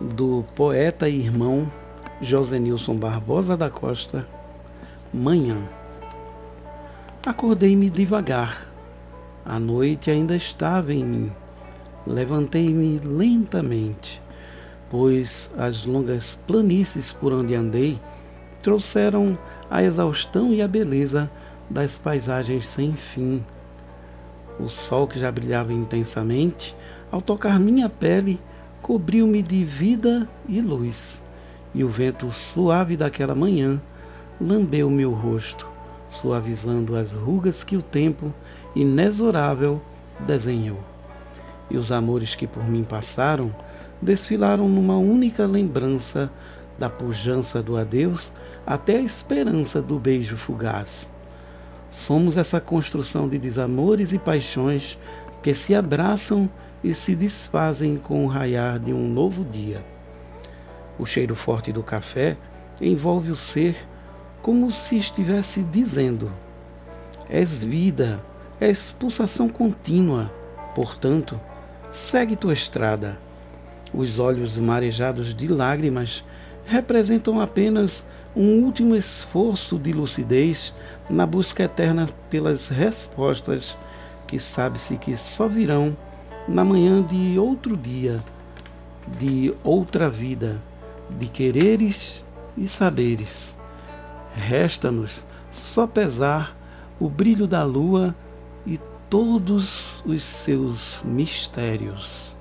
do poeta e irmão Josenilson Barbosa da Costa, Manhã. Acordei-me devagar. A noite ainda estava em mim. Levantei-me lentamente, pois as longas planícies por onde andei trouxeram a exaustão e a beleza das paisagens sem fim. O sol que já brilhava intensamente, ao tocar minha pele, cobriu-me de vida e luz, e o vento suave daquela manhã lambeu meu rosto, suavizando as rugas que o tempo inexorável desenhou. E os amores que por mim passaram desfilaram numa única lembrança da pujança do adeus até a esperança do beijo fugaz. Somos essa construção de desamores e paixões que se abraçam e se desfazem com o raiar de um novo dia. O cheiro forte do café envolve o ser como se estivesse dizendo: És vida, és pulsação contínua, portanto, segue tua estrada. Os olhos marejados de lágrimas representam apenas um último esforço de lucidez na busca eterna pelas respostas que sabe-se que só virão na manhã de outro dia, de outra vida, de quereres e saberes. Resta-nos só pesar o brilho da lua e todos os seus mistérios.